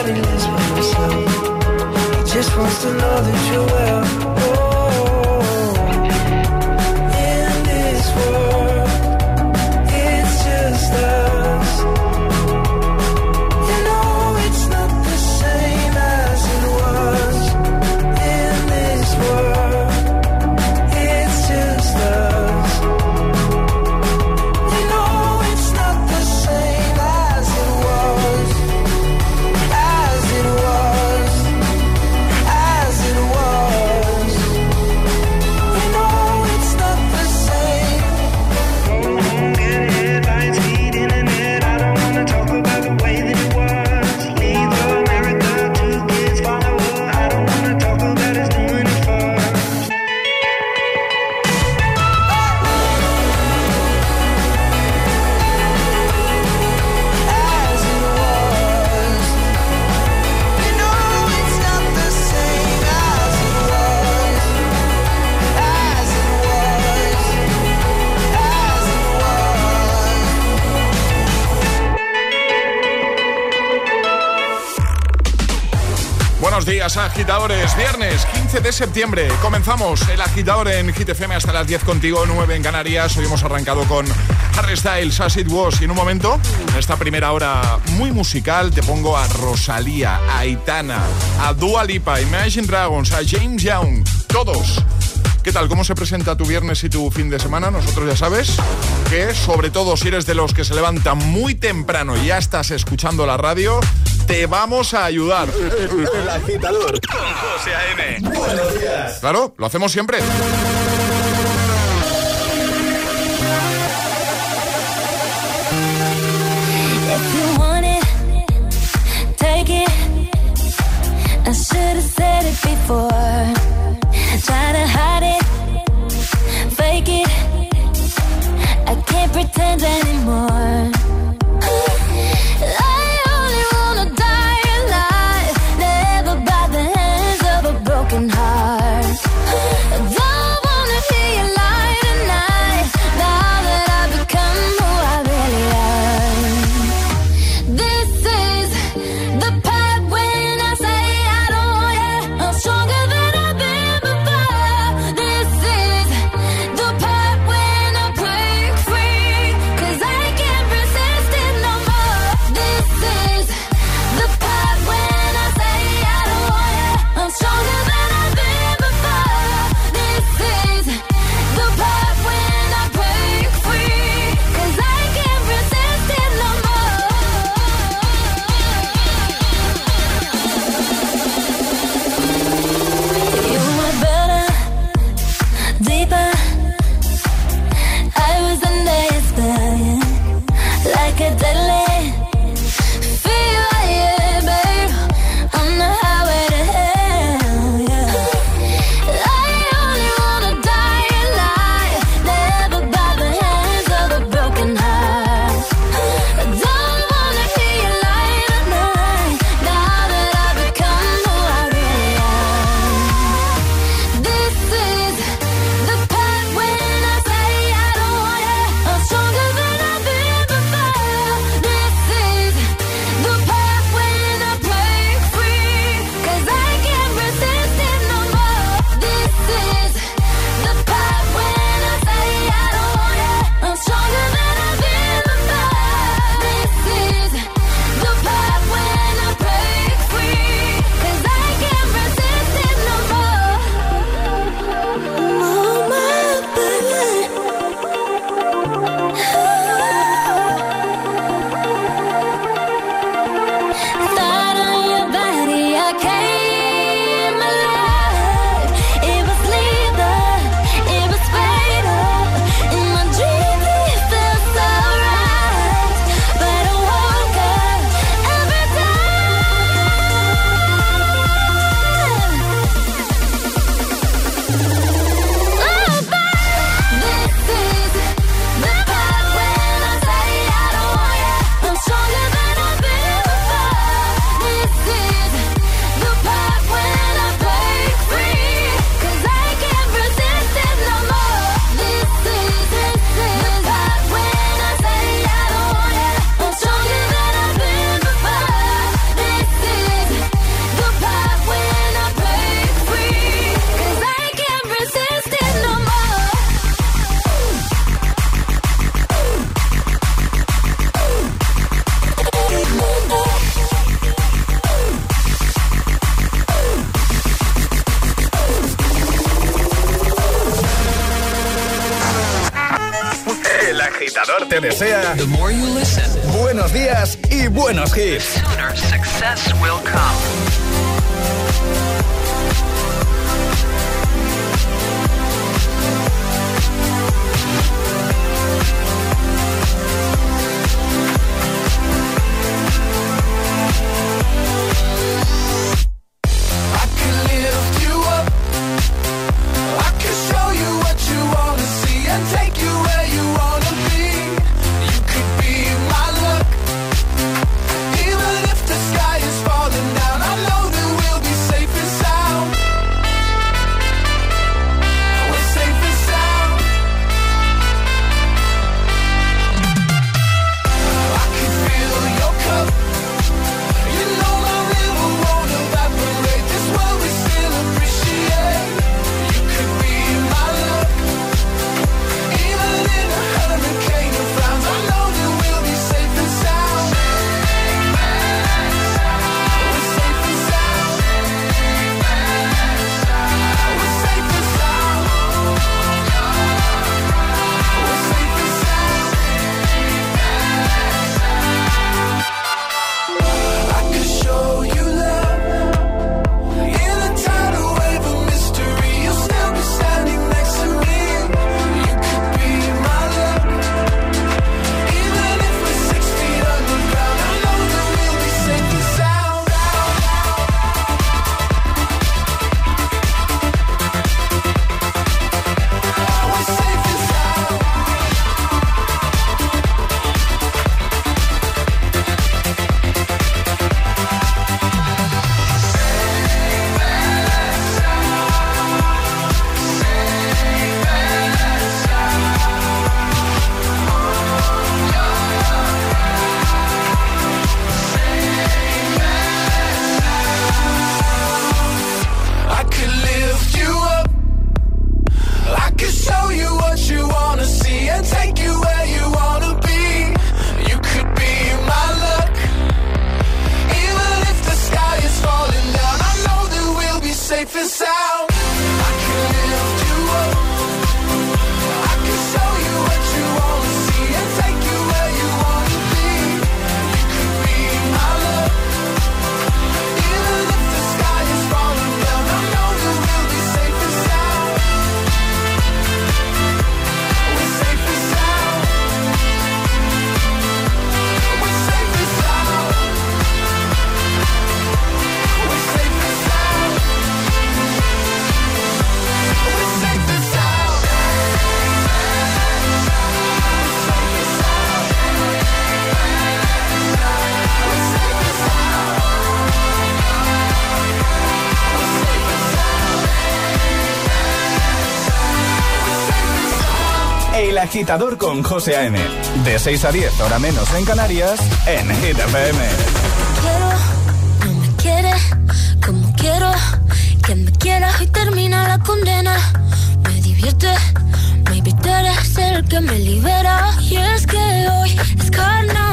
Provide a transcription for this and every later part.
Daddy lives by himself. He just wants to know that you're well. Agitadores. Viernes 15 de septiembre. Comenzamos el agitador en Hit FM hasta las 10 contigo, 9 en Canarias. Hoy hemos arrancado con Harry Styles, As It Was. Y en un momento, en esta primera hora muy musical, te pongo a Rosalía, a Aitana, a Dua Lipa, Imagine Dragons, a James Young. Todos. ¿Qué tal? ¿Cómo se presenta tu viernes y tu fin de semana? Nosotros ya sabes que, sobre todo si eres de los que se levantan muy temprano y ya estás escuchando la radio, te vamos a ayudar. El agitador con José A.M. Buenos días. Claro, lo hacemos siempre. If you want it, take it. I should have said it before. Try to hide it, fake it. I can't pretend anymore. success will come. agitador con José A.M. De 6 a 10, hora menos en Canarias, en Hit FM. Quiero, no me quiere, como quiero, que me quieras y termina la condena. Me divierte, me tú eres el que me libera. Y es que hoy es carnaval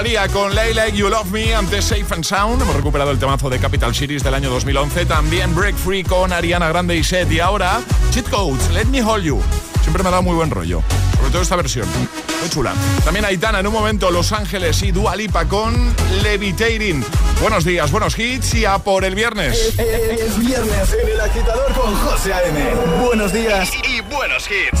Rosalía con Lay Like You Love Me, antes Safe and Sound. Hemos recuperado el temazo de Capital Series del año 2011. También Break Free con Ariana Grande y Seth. Y ahora, Cheat Codes, Let Me Hold You. Siempre me ha dado muy buen rollo. Sobre todo esta versión. Muy chula. También Aitana en un momento, Los Ángeles y Dua Lipa con Levitating. Buenos días, buenos hits y a por el viernes. Es viernes en el agitador con José A.M. Buenos días y, y buenos hits.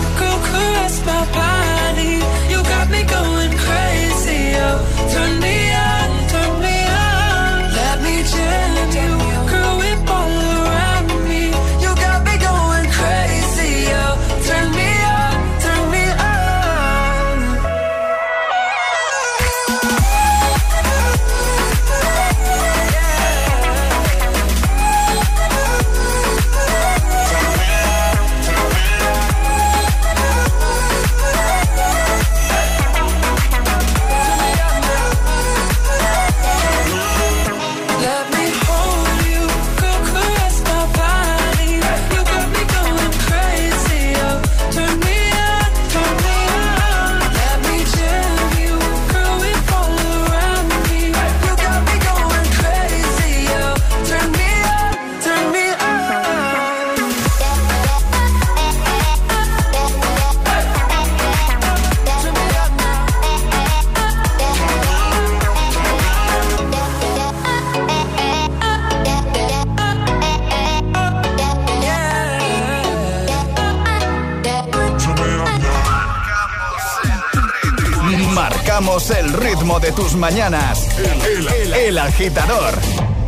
Marcamos el ritmo de tus mañanas. El, el- el agitador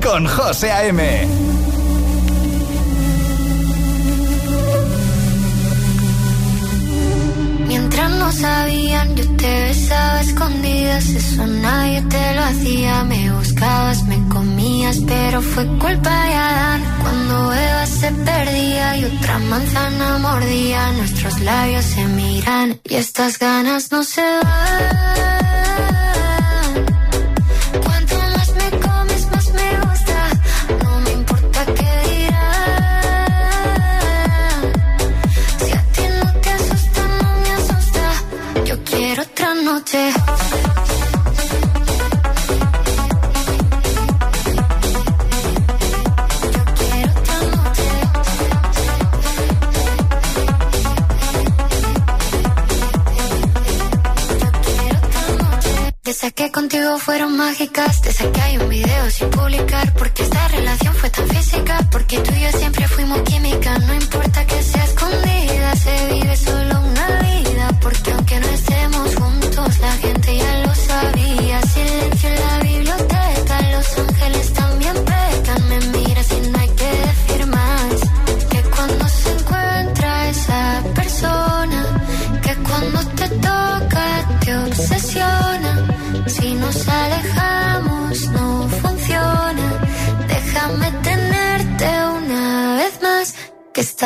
con José A.M. Mientras no sabían, yo te besaba a escondidas. Eso nadie te lo hacía. Me buscabas, me comías, pero fue culpa de Adán. Cuando Eva se perdía y otra manzana mordía, nuestros labios se miran y estas ganas no se van. Sé que contigo fueron mágicas. Te saqué hay un video sin publicar. Porque esta relación fue tan física. Porque tú y yo siempre fuimos química. No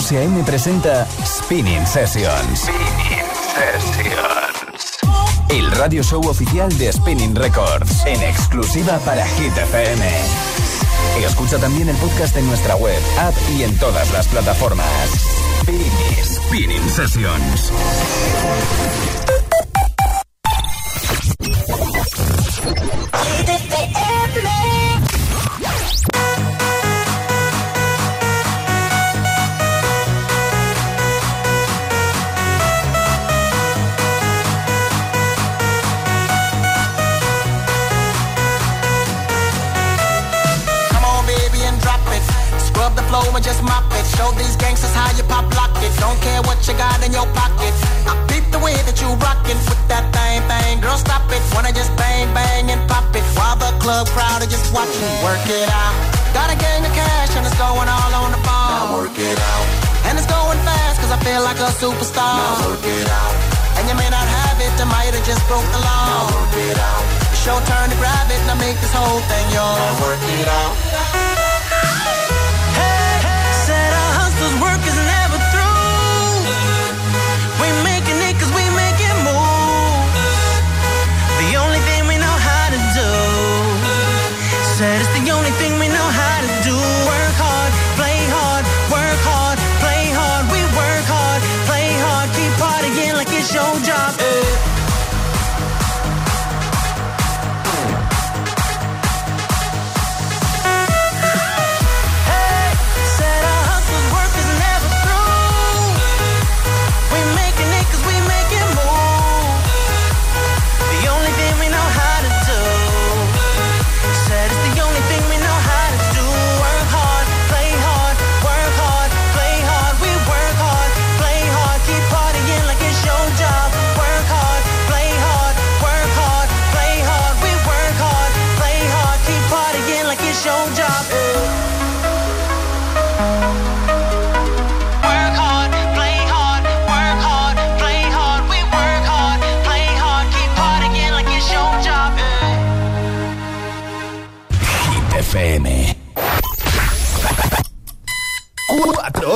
José A.M. presenta Spinning Sessions. Spinning Sessions. El radio show oficial de Spinning Records, en exclusiva para Hit FM. Escucha también el podcast en nuestra web, app y en todas las plataformas. Spinning, Spinning Sessions. Work it out. Got a gang of cash and it's going all on the ball. Now work it out. And it's going fast cause I feel like a superstar. Now work it out. And you may not have it, I might have just broke the law. Now work it out. It's your turn to grab it, now make this whole thing yours. Now work it out. Said our hustle's work is never through. We making it cause we make it move. The only thing we know how to do. Said it's the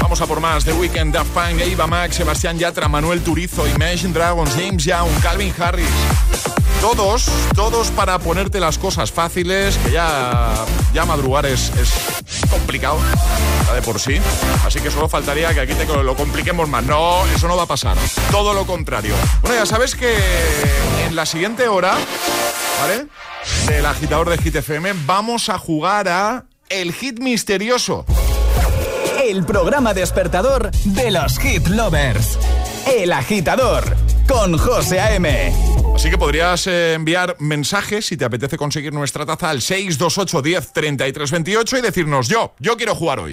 Vamos a por más. The Weeknd, Daft Punk, Eva Max, Sebastián Yatra, Manuel Turizo, Imagine Dragons, James Young, Calvin Harris. Todos, todos para ponerte las cosas fáciles, que ya, ya madrugar es, complicado, de por sí. Así que solo faltaría que aquí te lo compliquemos más. No, eso no va a pasar. Todo lo contrario. Bueno, ya sabes que en la siguiente hora, ¿vale? Del agitador de Hit FM, vamos a jugar a El Hit Misterioso. El programa despertador de los Hit Lovers. El agitador con José A.M. Así que podrías eh, enviar mensajes si te apetece conseguir nuestra taza al 628 10 33 28 y decirnos yo, yo quiero jugar hoy.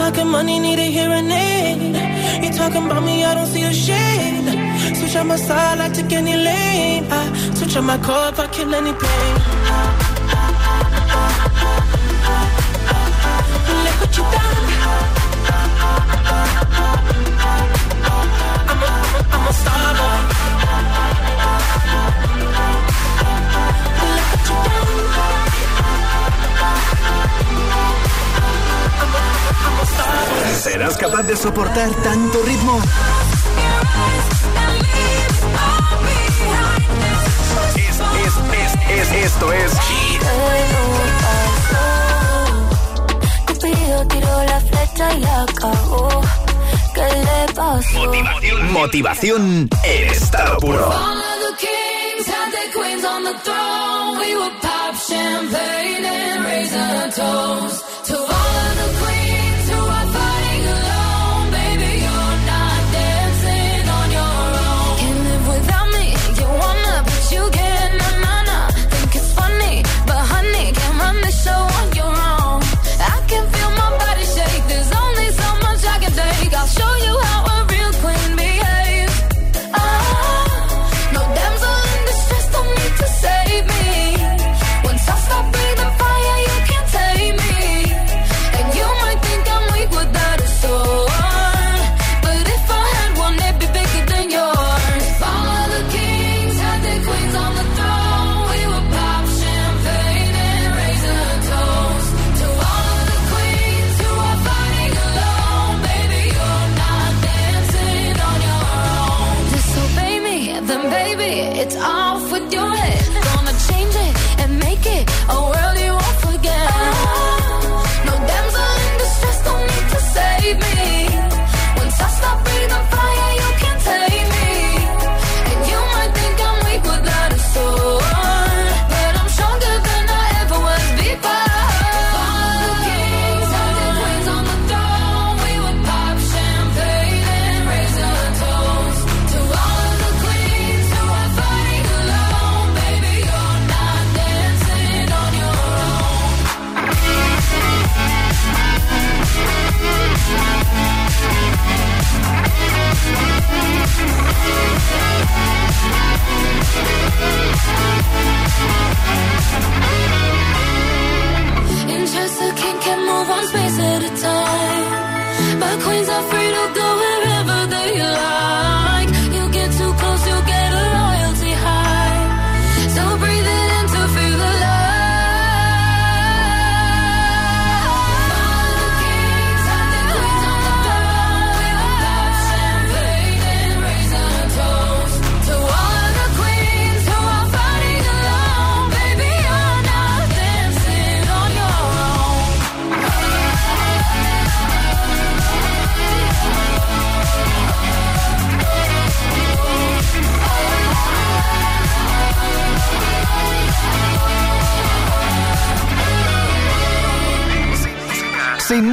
Talking money, need a hearing aid. You talking about me, I don't see a shade. Switch on my side, I take any lane. I switch on my if I kill any pain. Look what you done. I'm a, I'm a star boy. ¿Serás capaz de soportar tanto ritmo? Es, es, es, es, esto es Cupido tiró la flecha y la acabó. ¿Qué le pasó? motivación, motivación en estado puro. Champagne and raise a toast to all of the queens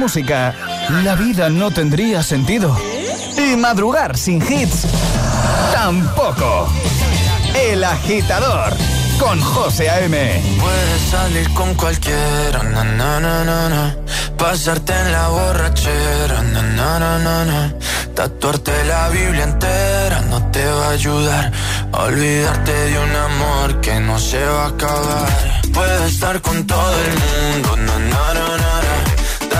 música, la vida no tendría sentido. Y madrugar sin hits, tampoco. El agitador con José A.M. Puedes salir con cualquiera, na, na, na, pasarte en la borrachera, na, tatuarte la Biblia entera no te va a ayudar olvidarte de un amor que no se va a acabar. Puedes estar con todo el mundo, na, na, na,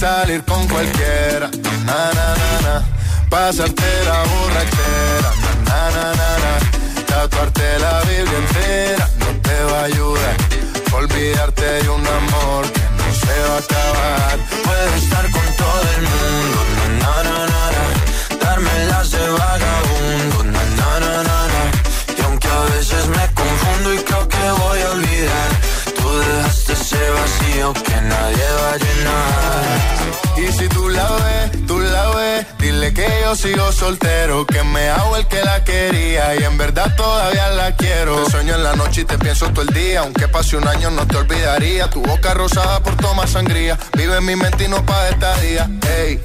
salir con cualquiera, na, na, na, na. Pasarte la borrachera, na, na, na, na. Y te pienso todo el día, aunque pase un año no te olvidaría. Tu boca rosada por tomar sangría, vive en mi mente y no pa' esta día. Ey,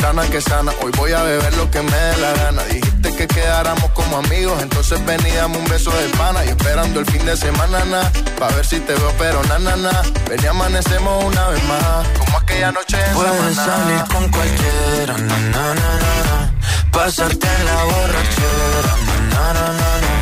sana que sana, hoy voy a beber lo que me dé la gana. Dijiste que quedáramos como amigos, entonces ven y dame un beso de pana. Y esperando el fin de semana, na, pa' ver si te veo, pero na, na, na. Ven y amanecemos una vez más, como aquella noche en Puedes Samaná. salir con cualquiera, na, na, na, na, na. pasarte en la borrachera, na, na, na, na, na.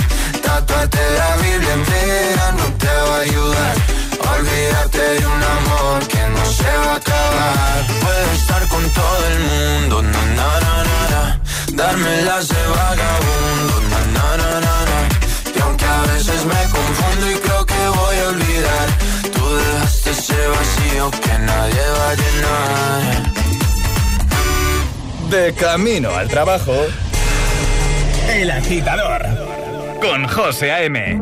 Entera no te va a ayudar. a Olvidarte de un amor que no se va a acabar. Puedo estar con todo el mundo, na, na, na, na, na. darme las de vagabundo, na, na, na, na, na. y aunque a veces me confundo y creo que voy a olvidar, tú dejaste ese vacío que nadie va a llenar. De camino al trabajo. El agitador. Con José A.M.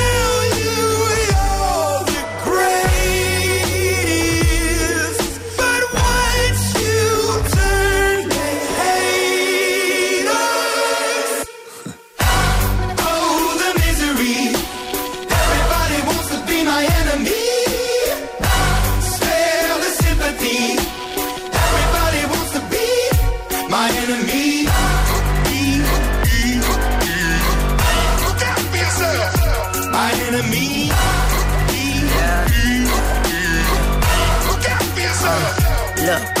my enemy. Yeah. Look. Look.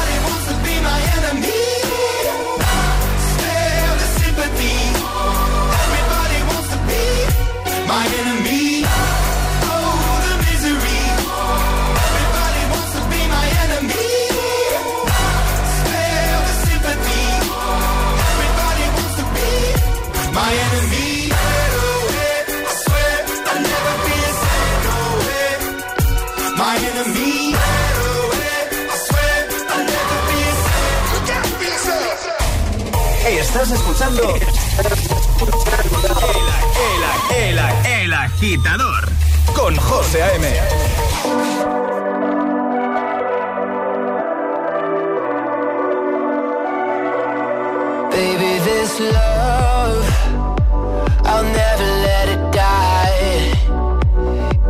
escuchando el, el, el, el agitador con José A.M. Baby, this love, I'll never let it die.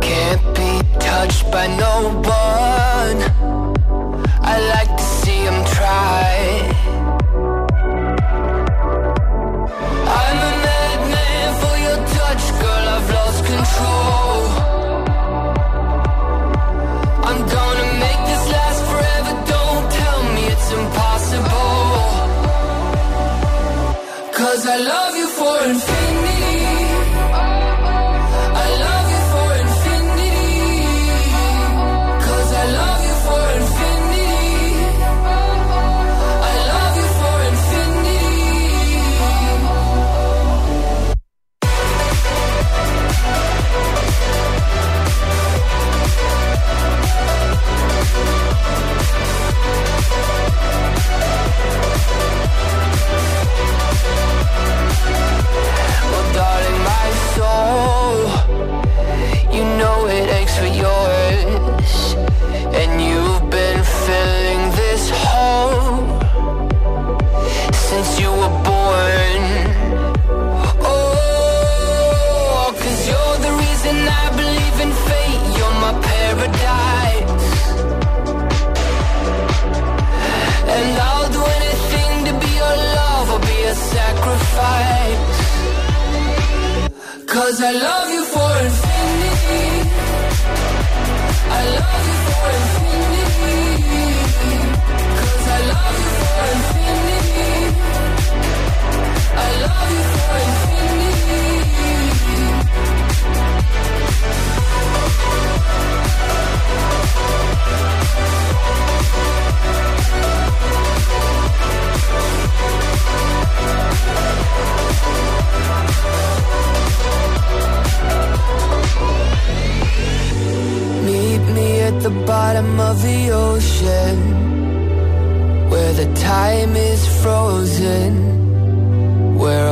Can't be touched by no one.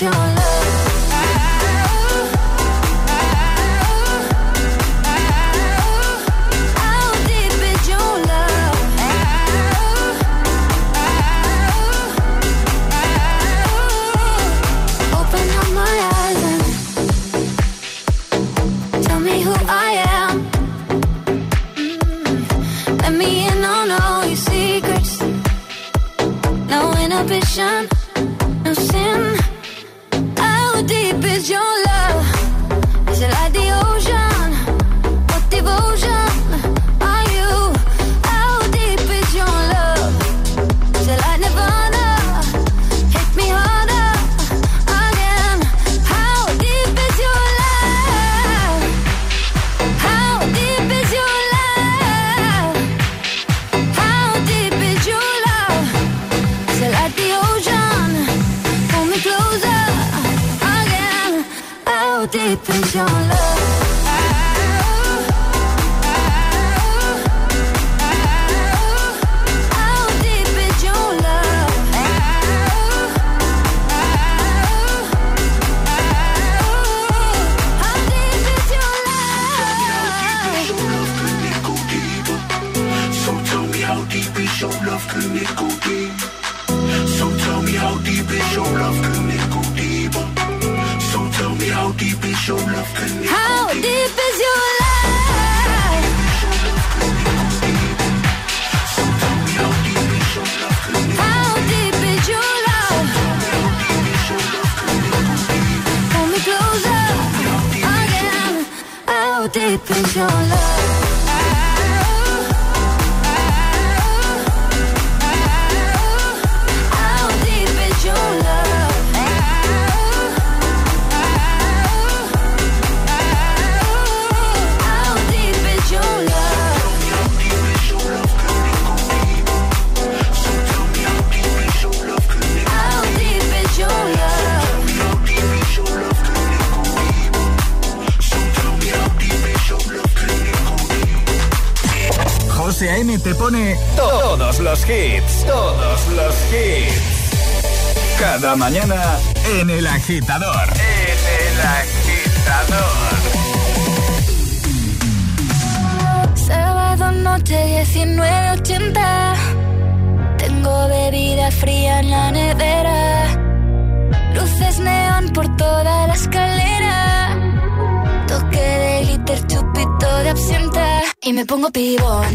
your love? Your love? Te pone todos los hits, todos los hits. Cada mañana en El Agitador. En El Agitador. Sábado noche 19.80 Tengo bebida fría en la nevera Luces neón por toda la escalera Toque de glitter, chupito de absenta Y me pongo pibón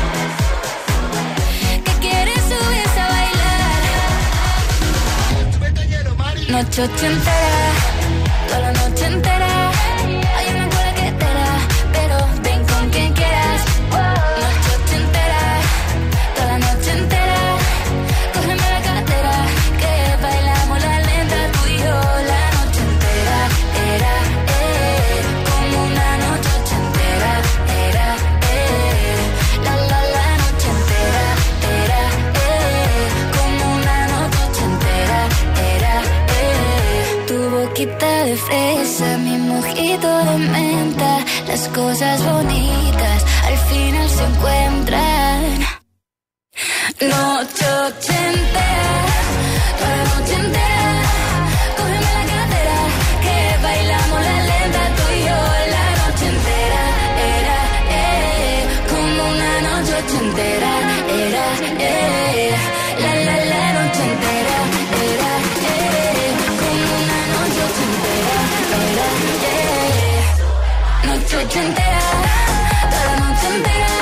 Noche ochentera Toda la noche noche entera era, eh, la la la noche entera era, eh, como una noche entera era, eh, noche entera, toda la noche entera.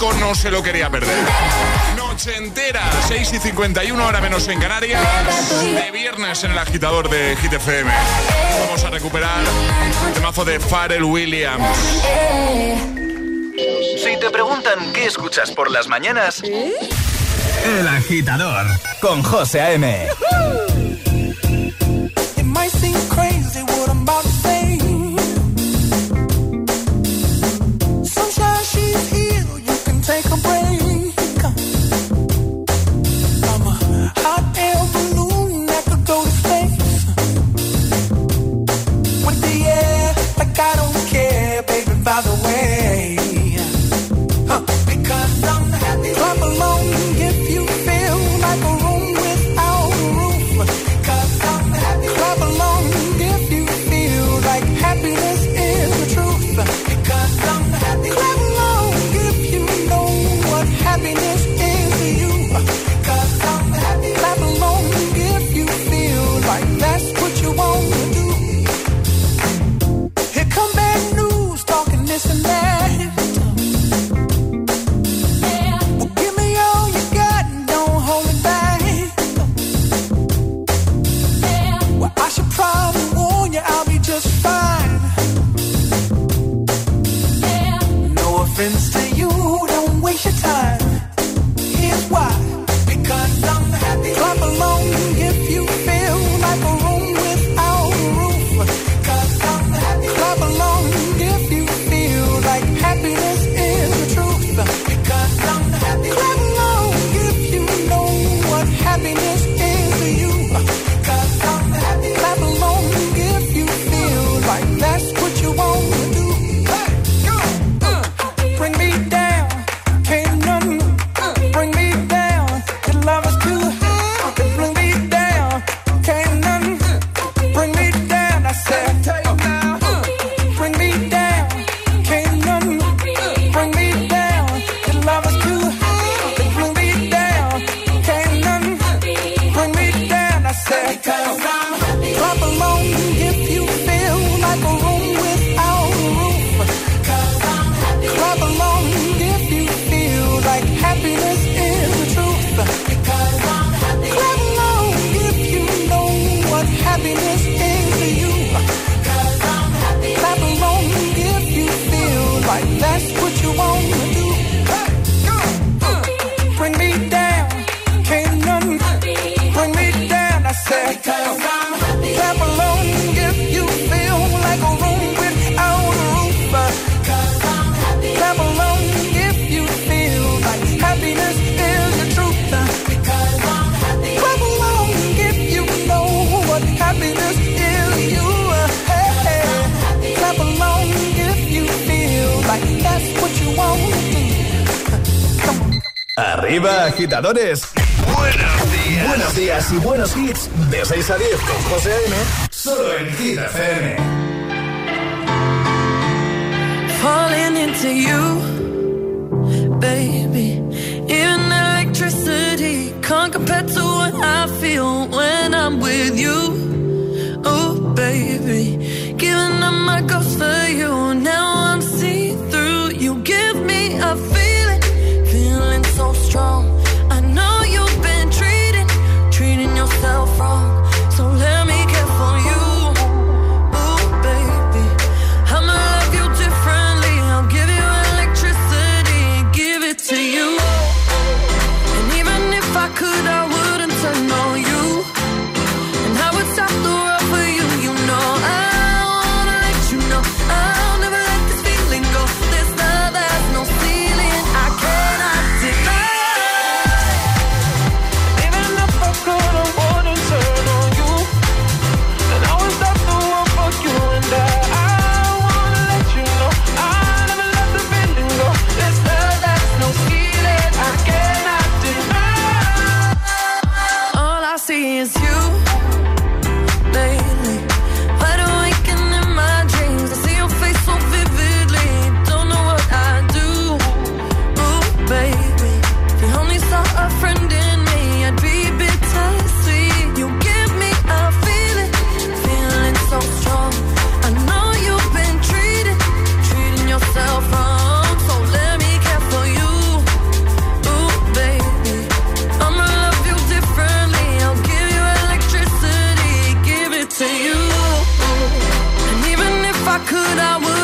No se lo quería perder. Noche entera, 6 y 51, hora menos en Canarias, de viernes en el agitador de Hit FM. Vamos a recuperar el mazo de Pharrell Williams. Si te preguntan qué escuchas por las mañanas, El agitador con José A.M. agitadores. Buenos días. Buenos días y buenos hits. De 6 a 10 con José A.M. Solo en Hit FM. Falling into you, baby. Even electricity can't compare to what I feel when I'm with you. Oh, baby. Giving up my ghost for you. Now I'm see through. You give me a could, I would.